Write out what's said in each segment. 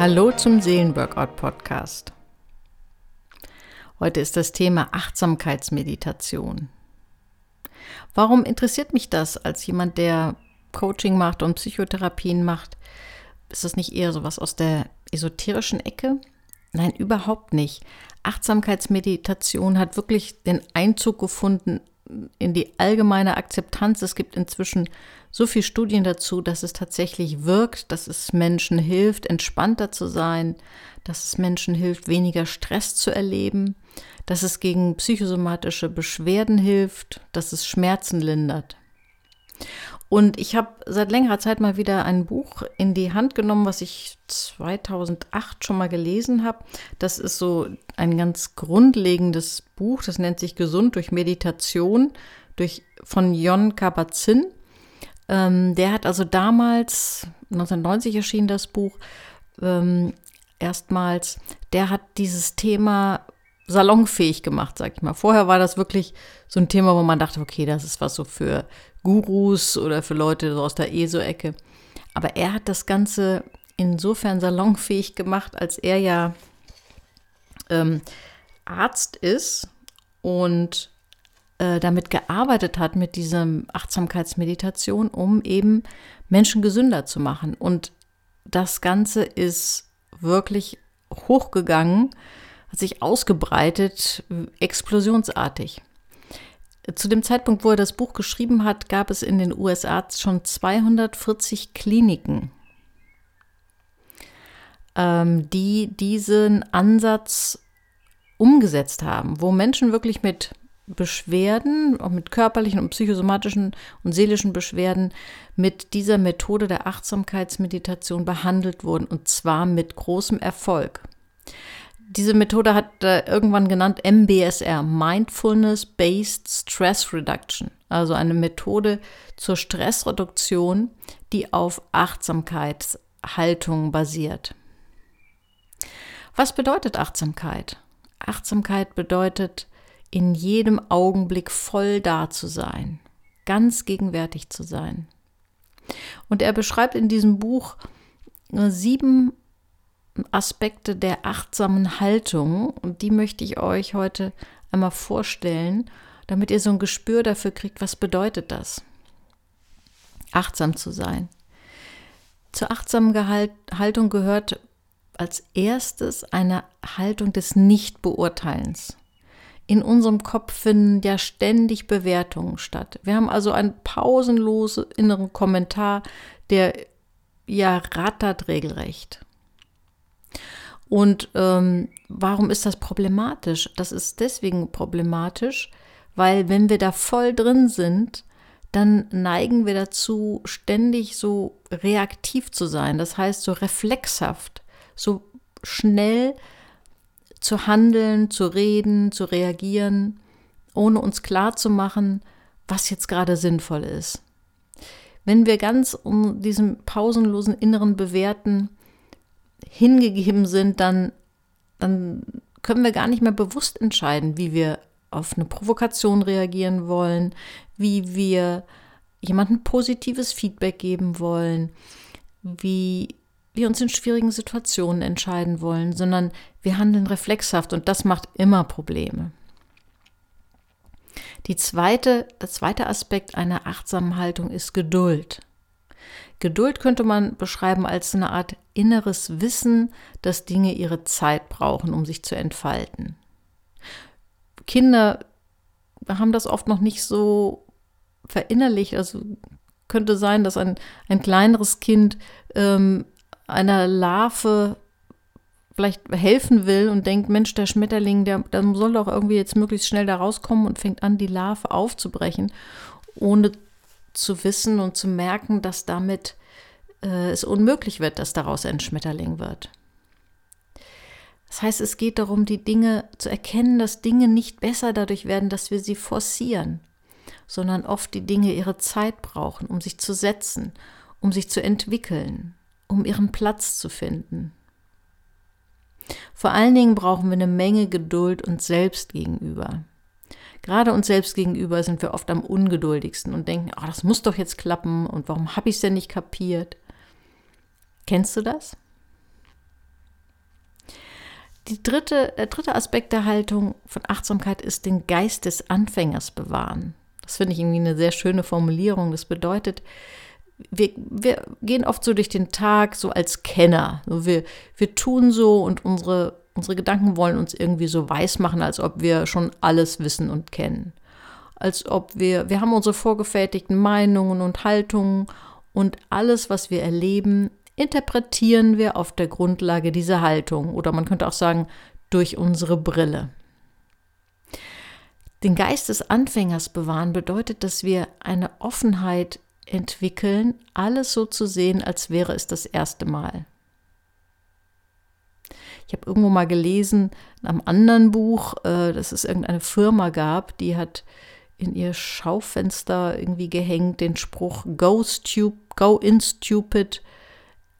Hallo zum Seelenworkout Podcast. Heute ist das Thema Achtsamkeitsmeditation. Warum interessiert mich das als jemand, der Coaching macht und Psychotherapien macht? Ist das nicht eher sowas aus der esoterischen Ecke? Nein, überhaupt nicht. Achtsamkeitsmeditation hat wirklich den Einzug gefunden in die allgemeine Akzeptanz. Es gibt inzwischen so viele Studien dazu, dass es tatsächlich wirkt, dass es Menschen hilft, entspannter zu sein, dass es Menschen hilft, weniger Stress zu erleben, dass es gegen psychosomatische Beschwerden hilft, dass es Schmerzen lindert. Und ich habe seit längerer Zeit mal wieder ein Buch in die Hand genommen, was ich 2008 schon mal gelesen habe. Das ist so ein ganz grundlegendes Buch, das nennt sich Gesund durch Meditation durch, von Jon Kabat-Zinn. Ähm, der hat also damals, 1990 erschien das Buch, ähm, erstmals, der hat dieses Thema salonfähig gemacht, sag ich mal. Vorher war das wirklich so ein Thema, wo man dachte, okay, das ist was so für Gurus oder für Leute so aus der ESO-Ecke. Aber er hat das Ganze insofern salonfähig gemacht, als er ja ähm, Arzt ist und äh, damit gearbeitet hat, mit dieser Achtsamkeitsmeditation, um eben Menschen gesünder zu machen. Und das Ganze ist wirklich hochgegangen, hat sich ausgebreitet, explosionsartig. Zu dem Zeitpunkt, wo er das Buch geschrieben hat, gab es in den USA schon 240 Kliniken, ähm, die diesen Ansatz umgesetzt haben, wo Menschen wirklich mit Beschwerden, auch mit körperlichen und psychosomatischen und seelischen Beschwerden mit dieser Methode der Achtsamkeitsmeditation behandelt wurden und zwar mit großem Erfolg diese Methode hat er irgendwann genannt MBSR, Mindfulness Based Stress Reduction. Also eine Methode zur Stressreduktion, die auf Achtsamkeitshaltung basiert. Was bedeutet Achtsamkeit? Achtsamkeit bedeutet, in jedem Augenblick voll da zu sein, ganz gegenwärtig zu sein. Und er beschreibt in diesem Buch sieben Aspekte der achtsamen Haltung und die möchte ich euch heute einmal vorstellen, damit ihr so ein Gespür dafür kriegt, was bedeutet das? Achtsam zu sein. Zur achtsamen Haltung gehört als erstes eine Haltung des Nichtbeurteilens. In unserem Kopf finden ja ständig Bewertungen statt. Wir haben also einen pausenlosen inneren Kommentar, der ja rattert regelrecht. Und ähm, warum ist das problematisch? Das ist deswegen problematisch, weil wenn wir da voll drin sind, dann neigen wir dazu, ständig so reaktiv zu sein. Das heißt, so reflexhaft, so schnell zu handeln, zu reden, zu reagieren, ohne uns klar zu machen, was jetzt gerade sinnvoll ist. Wenn wir ganz um diesen pausenlosen inneren Bewerten hingegeben sind, dann, dann können wir gar nicht mehr bewusst entscheiden, wie wir auf eine Provokation reagieren wollen, wie wir jemandem positives Feedback geben wollen, wie wir uns in schwierigen Situationen entscheiden wollen, sondern wir handeln reflexhaft und das macht immer Probleme. Die zweite, der zweite Aspekt einer achtsamen Haltung ist Geduld. Geduld könnte man beschreiben als eine Art inneres Wissen, dass Dinge ihre Zeit brauchen, um sich zu entfalten. Kinder haben das oft noch nicht so verinnerlicht. Also könnte sein, dass ein, ein kleineres Kind ähm, einer Larve vielleicht helfen will und denkt, Mensch, der Schmetterling, der, der soll doch irgendwie jetzt möglichst schnell da rauskommen und fängt an, die Larve aufzubrechen, ohne zu wissen und zu merken, dass damit äh, es unmöglich wird, dass daraus ein Schmetterling wird. Das heißt, es geht darum, die Dinge zu erkennen, dass Dinge nicht besser dadurch werden, dass wir sie forcieren, sondern oft die Dinge ihre Zeit brauchen, um sich zu setzen, um sich zu entwickeln, um ihren Platz zu finden. Vor allen Dingen brauchen wir eine Menge Geduld uns selbst gegenüber. Gerade uns selbst gegenüber sind wir oft am ungeduldigsten und denken, oh, das muss doch jetzt klappen und warum habe ich es denn nicht kapiert? Kennst du das? Die dritte, der dritte Aspekt der Haltung von Achtsamkeit ist den Geist des Anfängers bewahren. Das finde ich irgendwie eine sehr schöne Formulierung. Das bedeutet, wir, wir gehen oft so durch den Tag so als Kenner. wir, wir tun so und unsere, unsere Gedanken wollen uns irgendwie so weiß machen, als ob wir schon alles wissen und kennen. Als ob wir, wir haben unsere vorgefertigten Meinungen und Haltungen und alles, was wir erleben, interpretieren wir auf der Grundlage dieser Haltung oder man könnte auch sagen, durch unsere Brille. Den Geist des Anfängers bewahren bedeutet, dass wir eine Offenheit entwickeln, alles so zu sehen, als wäre es das erste Mal. Ich habe irgendwo mal gelesen, in einem anderen Buch, äh, dass es irgendeine Firma gab, die hat in ihr Schaufenster irgendwie gehängt den Spruch Go, stu go in stupid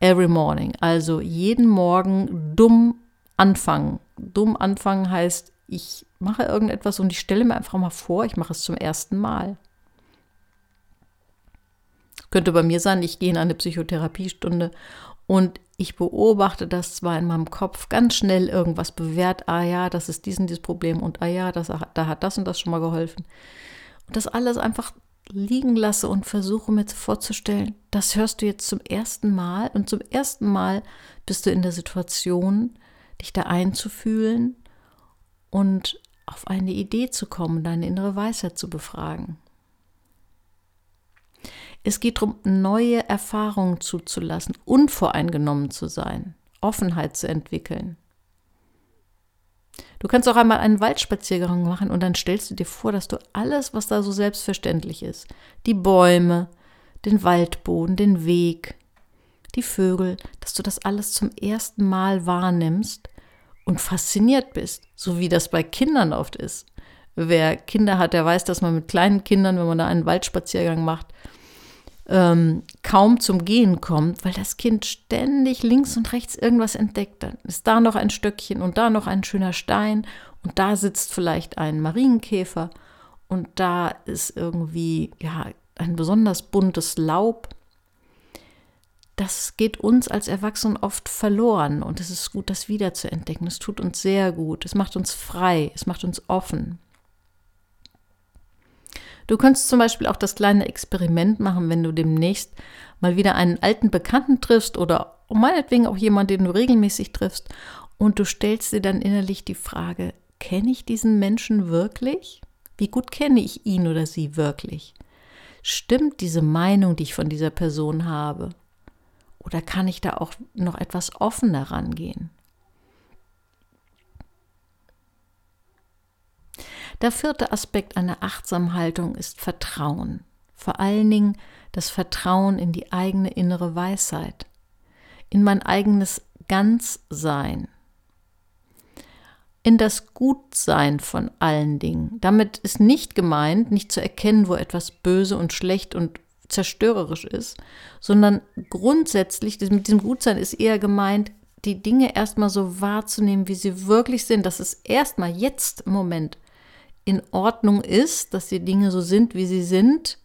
every morning. Also jeden Morgen dumm anfangen. Dumm anfangen heißt, ich mache irgendetwas und ich stelle mir einfach mal vor, ich mache es zum ersten Mal. Könnte bei mir sein, ich gehe in eine Psychotherapiestunde und ich beobachte das zwar in meinem Kopf ganz schnell irgendwas bewährt, ah ja, das ist dies und dieses Problem und ah ja, das, da hat das und das schon mal geholfen. Und das alles einfach liegen lasse und versuche mir vorzustellen, das hörst du jetzt zum ersten Mal und zum ersten Mal bist du in der Situation, dich da einzufühlen und auf eine Idee zu kommen, deine innere Weisheit zu befragen. Es geht darum, neue Erfahrungen zuzulassen, unvoreingenommen zu sein, Offenheit zu entwickeln. Du kannst auch einmal einen Waldspaziergang machen und dann stellst du dir vor, dass du alles, was da so selbstverständlich ist, die Bäume, den Waldboden, den Weg, die Vögel, dass du das alles zum ersten Mal wahrnimmst und fasziniert bist, so wie das bei Kindern oft ist. Wer Kinder hat, der weiß, dass man mit kleinen Kindern, wenn man da einen Waldspaziergang macht, ähm, kaum zum Gehen kommt, weil das Kind ständig links und rechts irgendwas entdeckt. Dann ist da noch ein Stöckchen und da noch ein schöner Stein und da sitzt vielleicht ein Marienkäfer und da ist irgendwie ja ein besonders buntes Laub. Das geht uns als Erwachsenen oft verloren und es ist gut, das wieder zu entdecken. Es tut uns sehr gut. Es macht uns frei. Es macht uns offen. Du könntest zum Beispiel auch das kleine Experiment machen, wenn du demnächst mal wieder einen alten Bekannten triffst oder meinetwegen auch jemanden, den du regelmäßig triffst und du stellst dir dann innerlich die Frage, kenne ich diesen Menschen wirklich? Wie gut kenne ich ihn oder sie wirklich? Stimmt diese Meinung, die ich von dieser Person habe? Oder kann ich da auch noch etwas offener rangehen? Der vierte Aspekt einer achtsamen Haltung ist Vertrauen. Vor allen Dingen das Vertrauen in die eigene innere Weisheit, in mein eigenes Ganzsein, in das Gutsein von allen Dingen. Damit ist nicht gemeint, nicht zu erkennen, wo etwas böse und schlecht und zerstörerisch ist, sondern grundsätzlich, mit diesem Gutsein ist eher gemeint, die Dinge erstmal so wahrzunehmen, wie sie wirklich sind, dass es erstmal jetzt im Moment in Ordnung ist, dass die Dinge so sind, wie sie sind.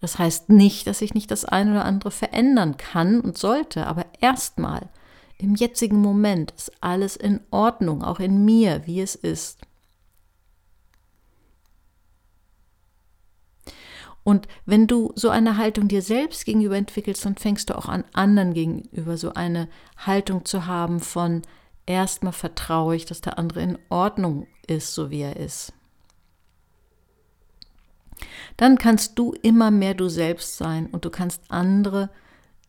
Das heißt nicht, dass ich nicht das eine oder andere verändern kann und sollte, aber erstmal im jetzigen Moment ist alles in Ordnung, auch in mir, wie es ist. Und wenn du so eine Haltung dir selbst gegenüber entwickelst, dann fängst du auch an anderen gegenüber so eine Haltung zu haben von erstmal vertraue ich, dass der andere in Ordnung ist, so wie er ist dann kannst du immer mehr du selbst sein und du kannst andere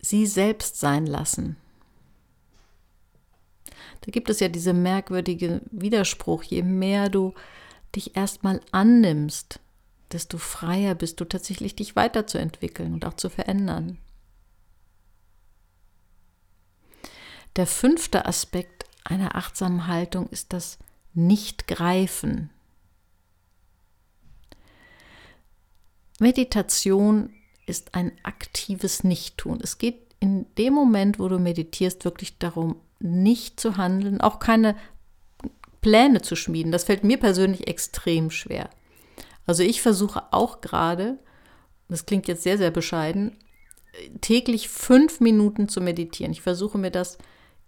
sie selbst sein lassen. Da gibt es ja diese merkwürdige Widerspruch, je mehr du dich erstmal annimmst, desto freier bist du tatsächlich dich weiterzuentwickeln und auch zu verändern. Der fünfte Aspekt einer achtsamen Haltung ist das Nicht-Greifen. Meditation ist ein aktives Nichttun. Es geht in dem Moment, wo du meditierst, wirklich darum, nicht zu handeln, auch keine Pläne zu schmieden. Das fällt mir persönlich extrem schwer. Also ich versuche auch gerade, das klingt jetzt sehr, sehr bescheiden, täglich fünf Minuten zu meditieren. Ich versuche mir das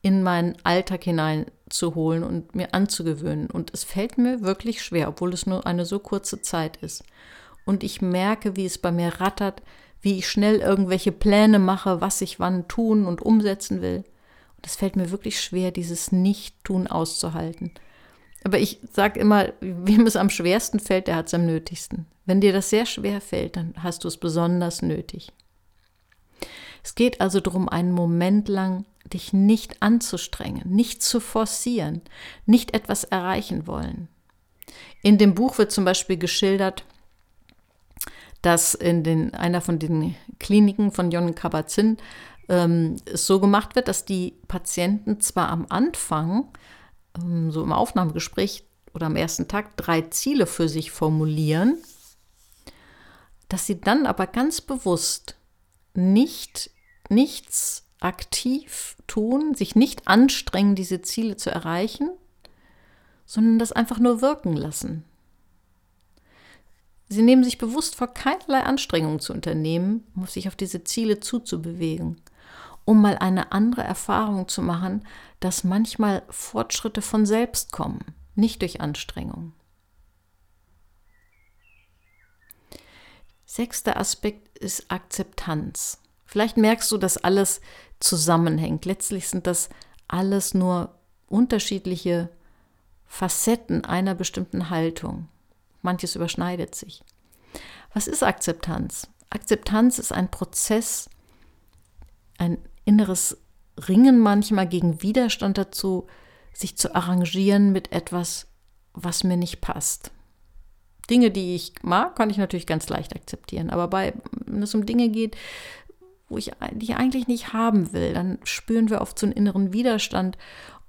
in meinen Alltag hinein zu holen und mir anzugewöhnen. Und es fällt mir wirklich schwer, obwohl es nur eine so kurze Zeit ist. Und ich merke, wie es bei mir rattert, wie ich schnell irgendwelche Pläne mache, was ich wann tun und umsetzen will. Und es fällt mir wirklich schwer, dieses Nicht-Tun auszuhalten. Aber ich sage immer, wem es am schwersten fällt, der hat es am nötigsten. Wenn dir das sehr schwer fällt, dann hast du es besonders nötig. Es geht also darum, einen Moment lang dich nicht anzustrengen, nicht zu forcieren, nicht etwas erreichen wollen. In dem Buch wird zum Beispiel geschildert, dass in den, einer von den Kliniken von Jon Kabat-Zinn ähm, es so gemacht wird, dass die Patienten zwar am Anfang, ähm, so im Aufnahmegespräch oder am ersten Tag, drei Ziele für sich formulieren, dass sie dann aber ganz bewusst nicht nichts aktiv tun, sich nicht anstrengen, diese Ziele zu erreichen, sondern das einfach nur wirken lassen. Sie nehmen sich bewusst vor, keinerlei Anstrengungen zu unternehmen, um sich auf diese Ziele zuzubewegen, um mal eine andere Erfahrung zu machen, dass manchmal Fortschritte von selbst kommen, nicht durch Anstrengung. Sechster Aspekt ist Akzeptanz. Vielleicht merkst du, dass alles zusammenhängt. Letztlich sind das alles nur unterschiedliche Facetten einer bestimmten Haltung. Manches überschneidet sich. Was ist Akzeptanz? Akzeptanz ist ein Prozess, ein inneres Ringen manchmal gegen Widerstand dazu, sich zu arrangieren mit etwas, was mir nicht passt. Dinge, die ich mag, kann ich natürlich ganz leicht akzeptieren. Aber bei, wenn es um Dinge geht, wo ich die eigentlich nicht haben will, dann spüren wir oft so einen inneren Widerstand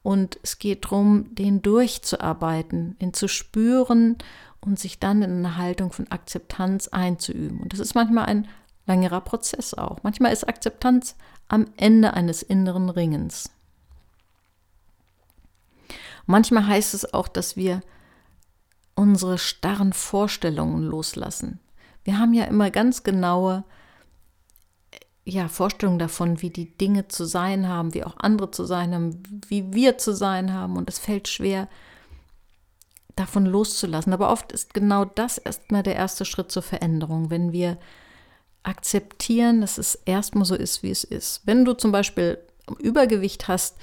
und es geht darum, den durchzuarbeiten, ihn zu spüren und sich dann in eine Haltung von Akzeptanz einzuüben. Und das ist manchmal ein längerer Prozess auch. Manchmal ist Akzeptanz am Ende eines inneren Ringens. Manchmal heißt es auch, dass wir unsere starren Vorstellungen loslassen. Wir haben ja immer ganz genaue ja, Vorstellungen davon, wie die Dinge zu sein haben, wie auch andere zu sein haben, wie wir zu sein haben. Und es fällt schwer, davon loszulassen. Aber oft ist genau das erstmal der erste Schritt zur Veränderung, wenn wir akzeptieren, dass es erstmal so ist, wie es ist. Wenn du zum Beispiel Übergewicht hast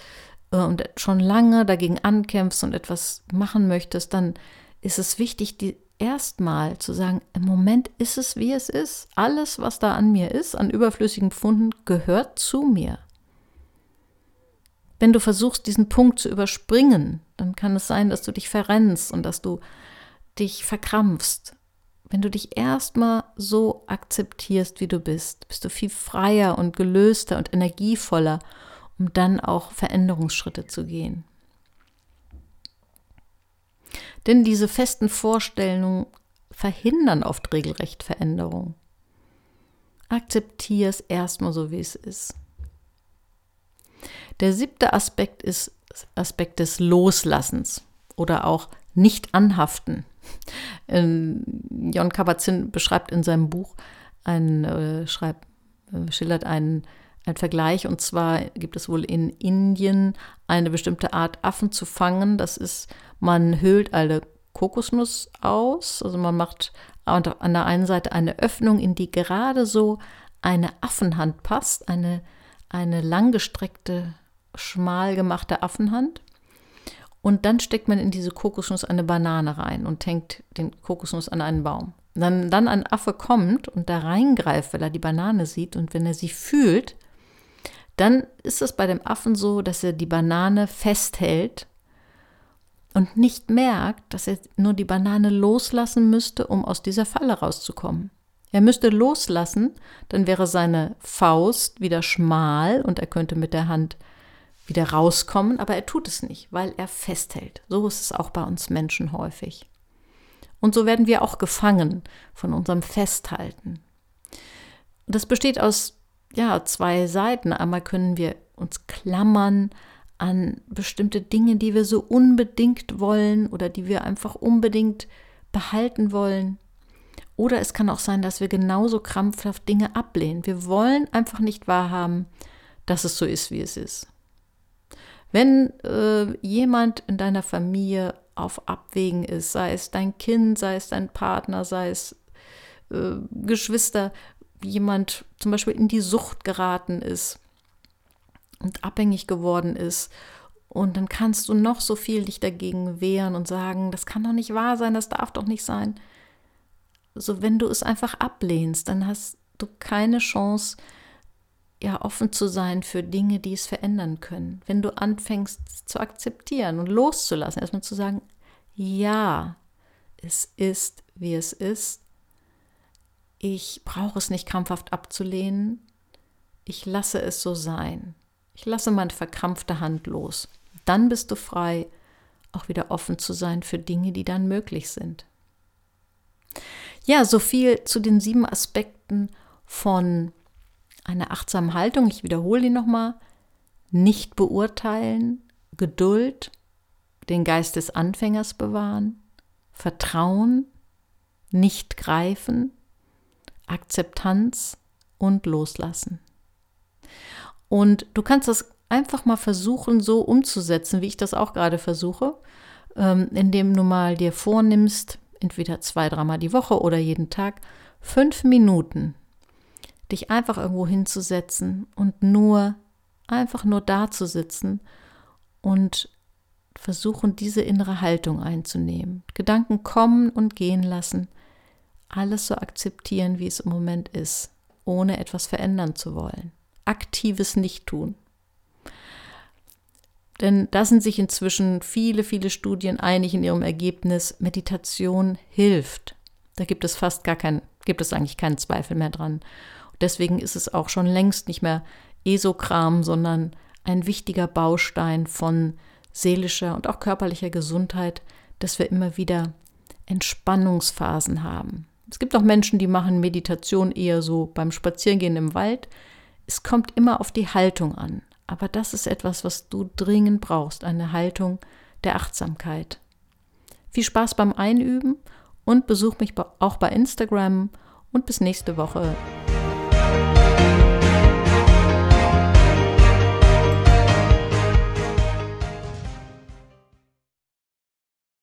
äh, und schon lange dagegen ankämpfst und etwas machen möchtest, dann ist es wichtig, die erstmal zu sagen, im Moment ist es, wie es ist. Alles, was da an mir ist, an überflüssigen Pfunden, gehört zu mir. Wenn du versuchst, diesen Punkt zu überspringen, dann kann es sein, dass du dich verrennst und dass du dich verkrampfst. Wenn du dich erstmal so akzeptierst, wie du bist, bist du viel freier und gelöster und energievoller, um dann auch Veränderungsschritte zu gehen. Denn diese festen Vorstellungen verhindern oft regelrecht Veränderung. Akzeptier es erstmal so, wie es ist. Der siebte Aspekt ist Aspekt des Loslassens oder auch nicht anhaften. Ähm, Jon Kabat-Zinn beschreibt in seinem Buch, ein, äh, schreibt, äh, schildert einen, einen Vergleich. Und zwar gibt es wohl in Indien eine bestimmte Art Affen zu fangen. Das ist, man höhlt eine Kokosnuss aus. Also man macht an der einen Seite eine Öffnung, in die gerade so eine Affenhand passt, eine, eine langgestreckte, schmal gemachte Affenhand. Und dann steckt man in diese Kokosnuss eine Banane rein und hängt den Kokosnuss an einen Baum. Dann, dann ein Affe kommt und da reingreift, weil er die Banane sieht und wenn er sie fühlt, dann ist es bei dem Affen so, dass er die Banane festhält und nicht merkt, dass er nur die Banane loslassen müsste, um aus dieser Falle rauszukommen. Er müsste loslassen, dann wäre seine Faust wieder schmal und er könnte mit der Hand wieder rauskommen, aber er tut es nicht, weil er festhält. So ist es auch bei uns Menschen häufig. Und so werden wir auch gefangen von unserem Festhalten. Das besteht aus ja, zwei Seiten. Einmal können wir uns klammern an bestimmte Dinge, die wir so unbedingt wollen oder die wir einfach unbedingt behalten wollen. Oder es kann auch sein, dass wir genauso krampfhaft Dinge ablehnen. Wir wollen einfach nicht wahrhaben, dass es so ist, wie es ist. Wenn äh, jemand in deiner Familie auf Abwägen ist, sei es dein Kind, sei es dein Partner, sei es äh, Geschwister, jemand zum Beispiel in die Sucht geraten ist und abhängig geworden ist. Und dann kannst du noch so viel dich dagegen wehren und sagen, das kann doch nicht wahr sein, das darf doch nicht sein. So, wenn du es einfach ablehnst, dann hast du keine Chance, ja, offen zu sein für Dinge, die es verändern können. Wenn du anfängst zu akzeptieren und loszulassen, erstmal zu sagen, ja, es ist, wie es ist. Ich brauche es nicht krampfhaft abzulehnen. Ich lasse es so sein. Ich lasse meine verkrampfte Hand los. Dann bist du frei, auch wieder offen zu sein für Dinge, die dann möglich sind. Ja, so viel zu den sieben Aspekten von einer achtsamen Haltung. Ich wiederhole die nochmal. Nicht beurteilen, Geduld, den Geist des Anfängers bewahren, Vertrauen, nicht greifen, Akzeptanz und loslassen. Und du kannst das einfach mal versuchen, so umzusetzen, wie ich das auch gerade versuche, ähm, indem du mal dir vornimmst, entweder zwei, dreimal die Woche oder jeden Tag, fünf Minuten, dich einfach irgendwo hinzusetzen und nur, einfach nur da zu sitzen und versuchen, diese innere Haltung einzunehmen. Gedanken kommen und gehen lassen, alles so akzeptieren, wie es im Moment ist, ohne etwas verändern zu wollen aktives Nichttun. Denn da sind sich inzwischen viele, viele Studien einig in ihrem Ergebnis, Meditation hilft. Da gibt es fast gar kein, gibt es eigentlich keinen Zweifel mehr dran. Deswegen ist es auch schon längst nicht mehr Esokram, sondern ein wichtiger Baustein von seelischer und auch körperlicher Gesundheit, dass wir immer wieder Entspannungsphasen haben. Es gibt auch Menschen, die machen Meditation eher so beim Spazierengehen im Wald. Es kommt immer auf die Haltung an. Aber das ist etwas, was du dringend brauchst, eine Haltung der Achtsamkeit. Viel Spaß beim Einüben und besuch mich auch bei Instagram und bis nächste Woche.